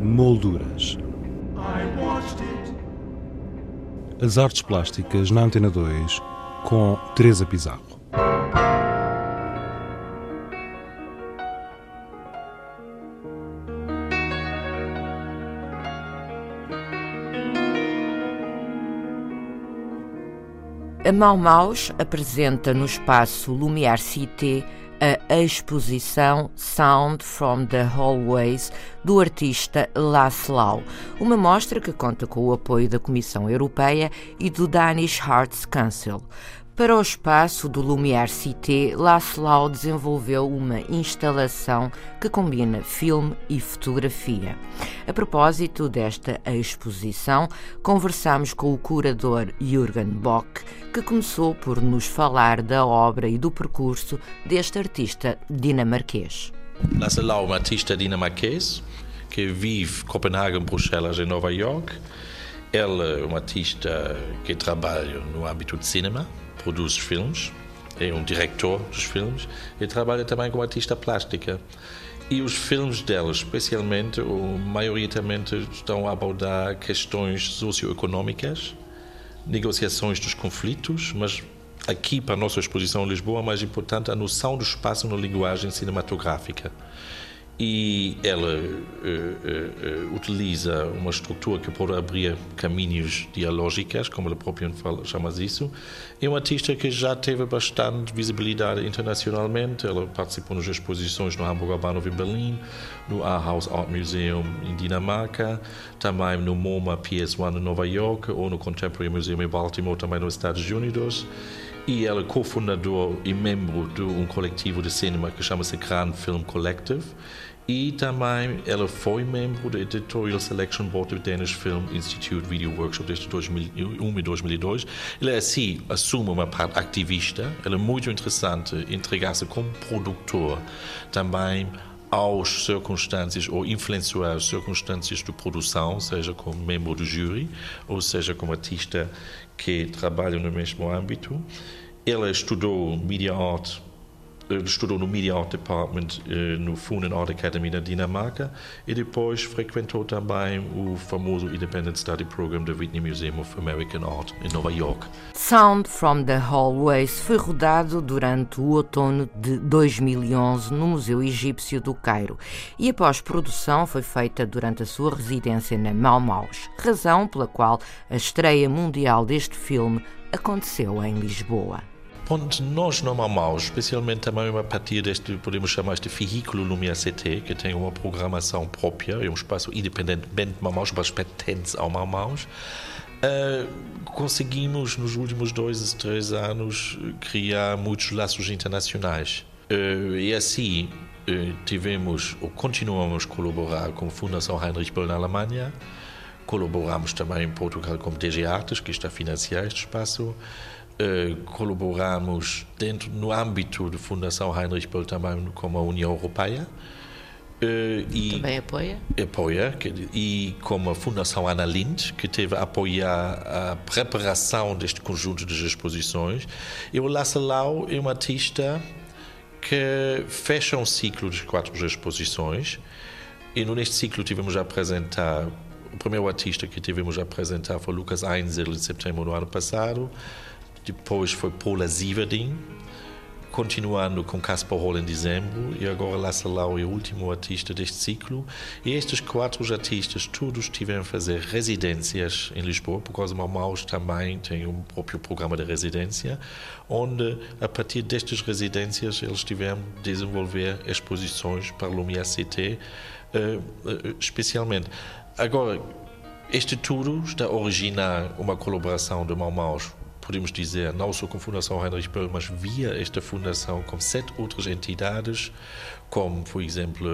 Molduras. As artes plásticas na Antena 2 com Teresa Pizarro. A Mau Maus apresenta no espaço Lumière Cité a exposição Sound from the Hallways do artista Laszlo, uma mostra que conta com o apoio da Comissão Europeia e do Danish Arts Council. Para o espaço do Lumière Cité, Laszlo desenvolveu uma instalação que combina filme e fotografia. A propósito desta exposição, conversamos com o curador Jürgen Bock, que começou por nos falar da obra e do percurso deste artista dinamarquês. Laszlo é um artista dinamarquês que vive em Copenhague, Bruxelas e Nova York. Ele é um artista que trabalha no âmbito de cinema produz filmes, é um diretor dos filmes e trabalha também como artista plástica. E os filmes dela, especialmente, ou maioritariamente, estão a abordar questões socioeconómicas, negociações dos conflitos, mas aqui para a nossa exposição em Lisboa, mais importante, a noção do espaço na linguagem cinematográfica e ela uh, uh, utiliza uma estrutura que pode abrir caminhos dialógicos, como ela própria fala, chama isso. É uma artista que já teve bastante visibilidade internacionalmente. Ela participou nas exposições no Hamburger Bahnhof em Berlim, no Aarhus Art Museum em Dinamarca, também no MoMA PS1 em Nova York ou no Contemporary Museum em Baltimore, também nos Estados Unidos e ela é cofundador e membro de um coletivo de cinema que chama-se Grand Film Collective e também ela foi membro do Editorial Selection Board do Danish Film Institute Video Workshop desde 2001 e 2002. Ela assim assume uma parte ativista. Ela é muito interessante entregar-se como produtor também às circunstâncias ou influenciar as circunstâncias de produção, seja como membro do júri ou seja como artista que trabalha no mesmo âmbito. Ela estudou Media Art estudou no Media Art Department eh, no Funen Art Academy na Dinamarca e depois frequentou também o famoso Independent Study Program do Whitney Museum of American Art em Nova York. Sound from the Hallways foi rodado durante o outono de 2011 no Museu Egípcio do Cairo e a pós-produção foi feita durante a sua residência na Mau Maus, razão pela qual a estreia mundial deste filme aconteceu em Lisboa. Ponto, nós não amamos, especialmente também a partir deste, podemos chamar este veículo Lumia CT, que tem uma programação própria, é um espaço independentemente de Mamaus, mas pertence ao Mamaus. Uh, conseguimos, nos últimos dois, três anos, criar muitos laços internacionais. Uh, e assim, uh, tivemos, ou continuamos a colaborar com a Fundação Heinrich Böll na Alemanha, colaboramos também em Portugal com DG Artes, que está a financiar este espaço, Uh, colaboramos dentro no âmbito da Fundação Heinrich Böll também com a União Europeia uh, e também apoia? apoia que, e com a Fundação Ana Lind que teve a apoiar a preparação deste conjunto de exposições. E o Lassalau é um artista que fecha um ciclo de quatro exposições. E neste ciclo tivemos a apresentar o primeiro artista que tivemos a apresentar foi Lucas Einzel em setembro do ano passado depois foi Paula Ziverding, continuando com Caspar Hall em dezembro. E agora Lassa Lau é o último artista deste ciclo. E estes quatro artistas todos tiveram a fazer residências em Lisboa por causa do também tem um próprio programa de residência onde a partir destas residências eles tiveram a desenvolver exposições para o MIACT uh, uh, especialmente. Agora este tudo está a originar uma colaboração de Maus podemos dizer, não só com a Fundação Heinrich Böll, mas via esta fundação com sete outras entidades, como, por exemplo,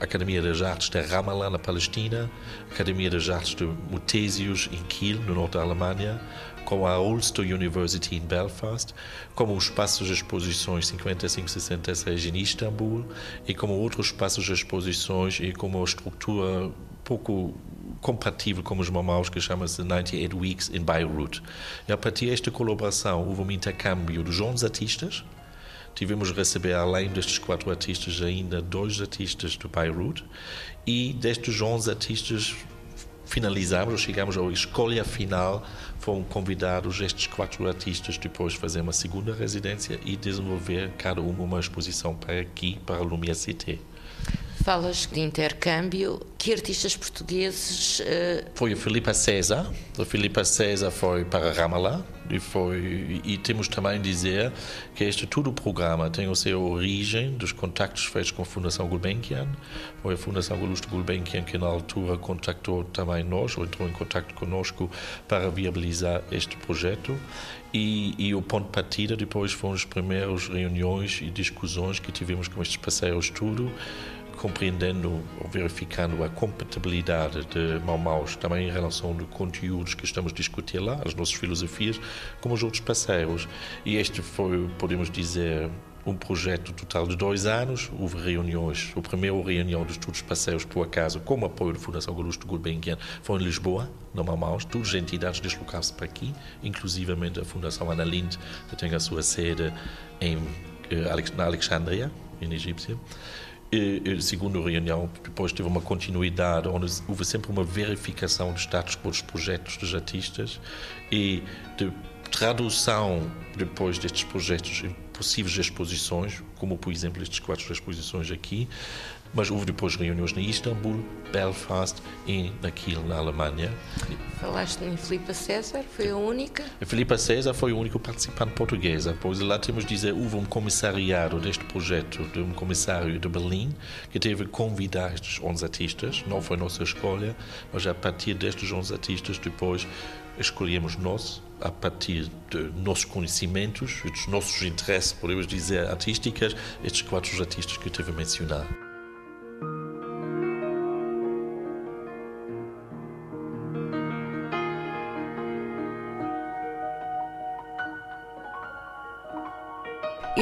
a Academia das Artes de Ramallah, na Palestina, a Academia das Artes de Mutésios, em Kiel, no norte da Alemanha, com a Ulster University em Belfast, como os espaços de exposições 5566 em Istambul e como outros espaços de exposições e como a estrutura pouco compatível com os mamaus que chama-se 98 Weeks in Beirut. E a partir desta colaboração houve um intercâmbio de jovens artistas tivemos receber, além destes quatro artistas, ainda dois artistas do Beirut e destes 11 artistas finalizamos, chegamos à escolha final, foram convidados estes quatro artistas depois fazer uma segunda residência e desenvolver cada uma uma exposição para aqui, para a Lumière Cité. Falas de intercâmbio. Que artistas portugueses. Uh... Foi a Filipa César. A Filipa César foi para Ramallah. E, foi, e temos também dizer que este todo o programa tem a sua origem dos contactos feitos com a Fundação Gulbenkian. Foi a Fundação Augusto Gulbenkian que, na altura, contactou também nós, ou entrou em contato conosco para viabilizar este projeto. E, e, o ponto de partida depois foram as primeiras reuniões e discussões que tivemos com estes parceiros tudo compreendendo ou verificando a compatibilidade de Maumaus também em relação aos conteúdos que estamos a discutir lá, as nossas filosofias, como os outros parceiros. E este foi, podemos dizer, um projeto total de dois anos. Houve reuniões. A primeira reunião dos todos parceiros, por acaso, com o apoio da Fundação Augusto Gulbenkian, foi em Lisboa, no Maumaus. Todas as entidades deslocaram-se para aqui, inclusivamente a Fundação Ana Lind, que tem a sua sede em, eh, na Alexandria, em Egípcia. Segundo a reunião, depois teve uma continuidade, onde houve sempre uma verificação de status dos projetos dos artistas e de tradução depois destes projetos possíveis exposições, como por exemplo estas quatro exposições aqui, mas houve depois reuniões em Istambul, Belfast e aqui na Alemanha. Falaste em Filipa César, foi a única? A Filipa César foi o único participante portuguesa, pois lá temos de dizer, houve um comissariado deste projeto, de um comissário de Berlim, que teve convidar estes 11 artistas, não foi nossa escolha, mas a partir destes 11 artistas depois escolhemos nós, a partir de nossos conhecimentos, dos nossos interesses, podemos dizer, artísticas, estes quatro artistas que eu tive a mencionar.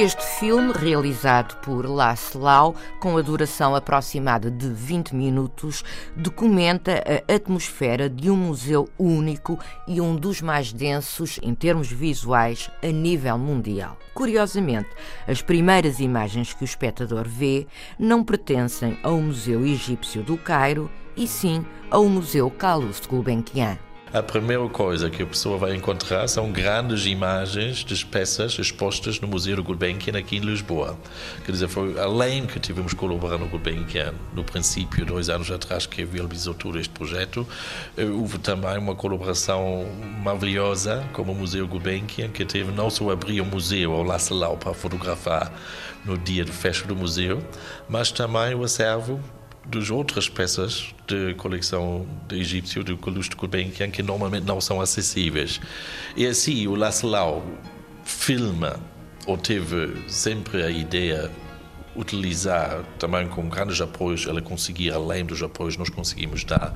Este filme, realizado por Laszlo, com a duração aproximada de 20 minutos, documenta a atmosfera de um museu único e um dos mais densos em termos visuais a nível mundial. Curiosamente, as primeiras imagens que o espectador vê não pertencem ao Museu Egípcio do Cairo, e sim ao Museu Calouste Gulbenkian a primeira coisa que a pessoa vai encontrar são grandes imagens de peças expostas no Museu do Gulbenkian aqui em Lisboa. Quer dizer, foi além que tivemos colaborado no Gulbenkian no princípio, dois anos atrás, que viabilizou todo este projeto, eh, houve também uma colaboração maravilhosa com o Museu Gulbenkian, que teve não só abrir o museu ao Lassalau para fotografar no dia de festa do museu, mas também o acervo das outras peças de coleção de egípcio do Calouste Gulbenkian que normalmente não são acessíveis. E assim, o Laszlo filma, ou teve sempre a ideia utilizar também com grandes apoios, ela conseguir, além dos apoios nós conseguimos dar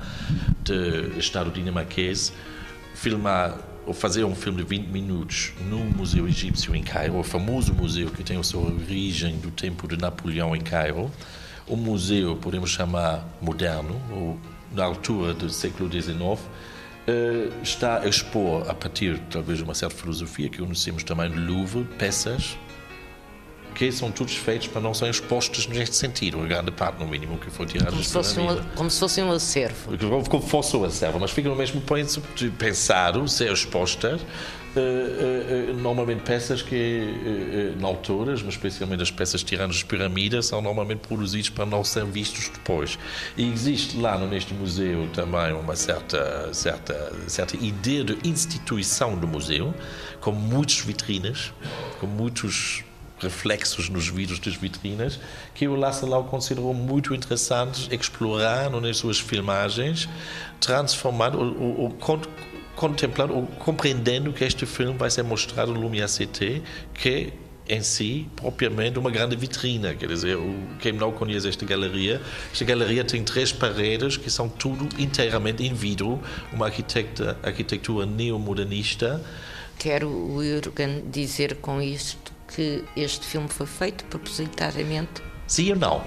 do Estado dinamarquês, filmar ou fazer um filme de 20 minutos no Museu Egípcio em Cairo, o famoso museu que tem a sua origem do tempo de Napoleão em Cairo, o museu, podemos chamar moderno, ou na altura do século XIX, eh, está a expor, a partir talvez de uma certa filosofia que conhecemos também do Louvre, peças que são todos feitos para não serem expostos neste sentido, a grande parte, no mínimo, que foi tirada como, se fosse um, como se fosse um acervo. Como fosse um acervo, mas fica no mesmo ponto de pensar, ser expostas, normalmente peças que, na alturas, mas especialmente as peças tiradas de pirâmides, são normalmente produzidas para não serem vistos depois. E existe lá neste museu também uma certa, certa, certa ideia de instituição do museu, com muitas vitrinas, com muitos reflexos nos vidros das vitrinas, que o Laszlo considerou muito interessantes explorar nas suas filmagens, transformando ou, ou, contemplando ou compreendendo que este filme vai ser mostrado no Lumière Cité, que em si, propriamente, uma grande vitrina. Quer dizer, quem não conhece esta galeria, esta galeria tem três paredes que são tudo inteiramente em vidro, uma arquitectura, arquitetura neomodernista. Quero, Jürgen, dizer com isto que este filme foi feito propositadamente Sim ou não?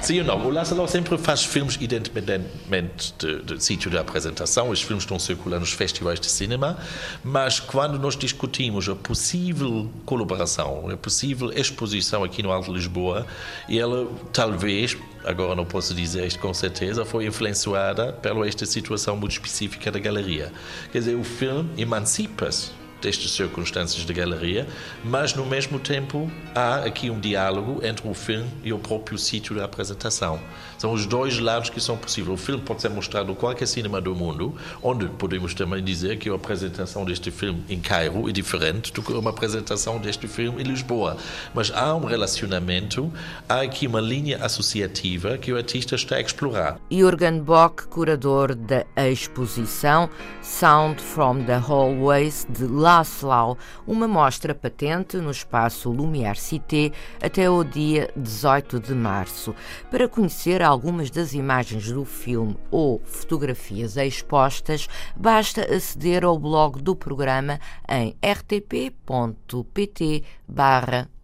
Sim ou não? O Lázaro sempre faz filmes independentemente do sítio da apresentação. Os filmes estão circulando nos festivais de cinema, mas quando nós discutimos a possível colaboração, a possível exposição aqui no Alto Lisboa, ela talvez, agora não posso dizer isto com certeza, foi influenciada pela esta situação muito específica da galeria. Quer dizer, o filme emancipa-se destas circunstâncias de galeria, mas no mesmo tempo há aqui um diálogo entre o filme e o próprio sítio da apresentação. São os dois lados que são possíveis. O filme pode ser mostrado em qualquer cinema do mundo, onde podemos também dizer que a apresentação deste filme em Cairo é diferente do que uma apresentação deste filme em Lisboa. Mas há um relacionamento, há aqui uma linha associativa que o artista está a explorar. Jürgen Bock, curador da exposição Sound from the Hallways de Laszlo, uma mostra patente no espaço Lumière Cité até o dia 18 de março. Para conhecer algumas das imagens do filme ou fotografias expostas, basta aceder ao blog do programa em rtp.pt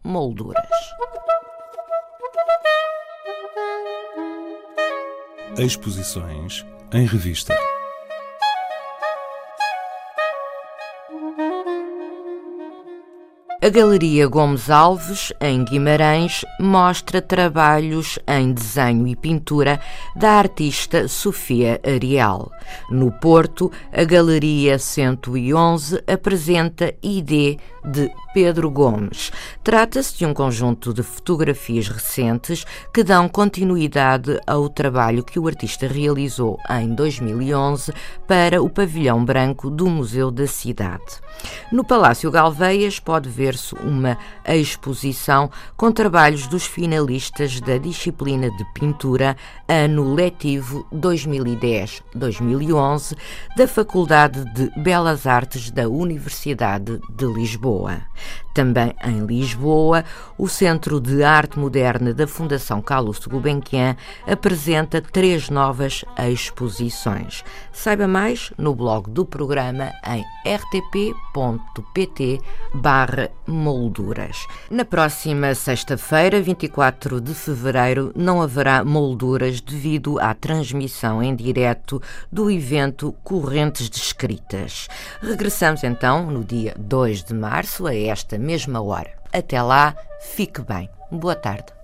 molduras. Exposições em revista. A Galeria Gomes Alves, em Guimarães, mostra trabalhos em desenho e pintura da artista Sofia Ariel. No Porto, a Galeria 111 apresenta ID de Pedro Gomes. Trata-se de um conjunto de fotografias recentes que dão continuidade ao trabalho que o artista realizou em 2011 para o Pavilhão Branco do Museu da Cidade. No Palácio Galveias pode ver-se uma exposição com trabalhos dos finalistas da disciplina de pintura ano letivo 2010-2011 da Faculdade de Belas Artes da Universidade de Lisboa. Também em Lisboa, o Centro de Arte Moderna da Fundação Carlos Gulbenkian apresenta três novas exposições. Saiba mais no blog do programa em rtp.pt molduras. Na próxima sexta-feira, 24 de fevereiro, não haverá molduras devido à transmissão em direto do evento Correntes de Escritas. Regressamos então no dia 2 de março, a esta mesma hora. Até lá, fique bem. Boa tarde.